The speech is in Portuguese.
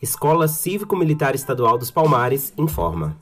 Escola Cívico-Militar Estadual dos Palmares informa.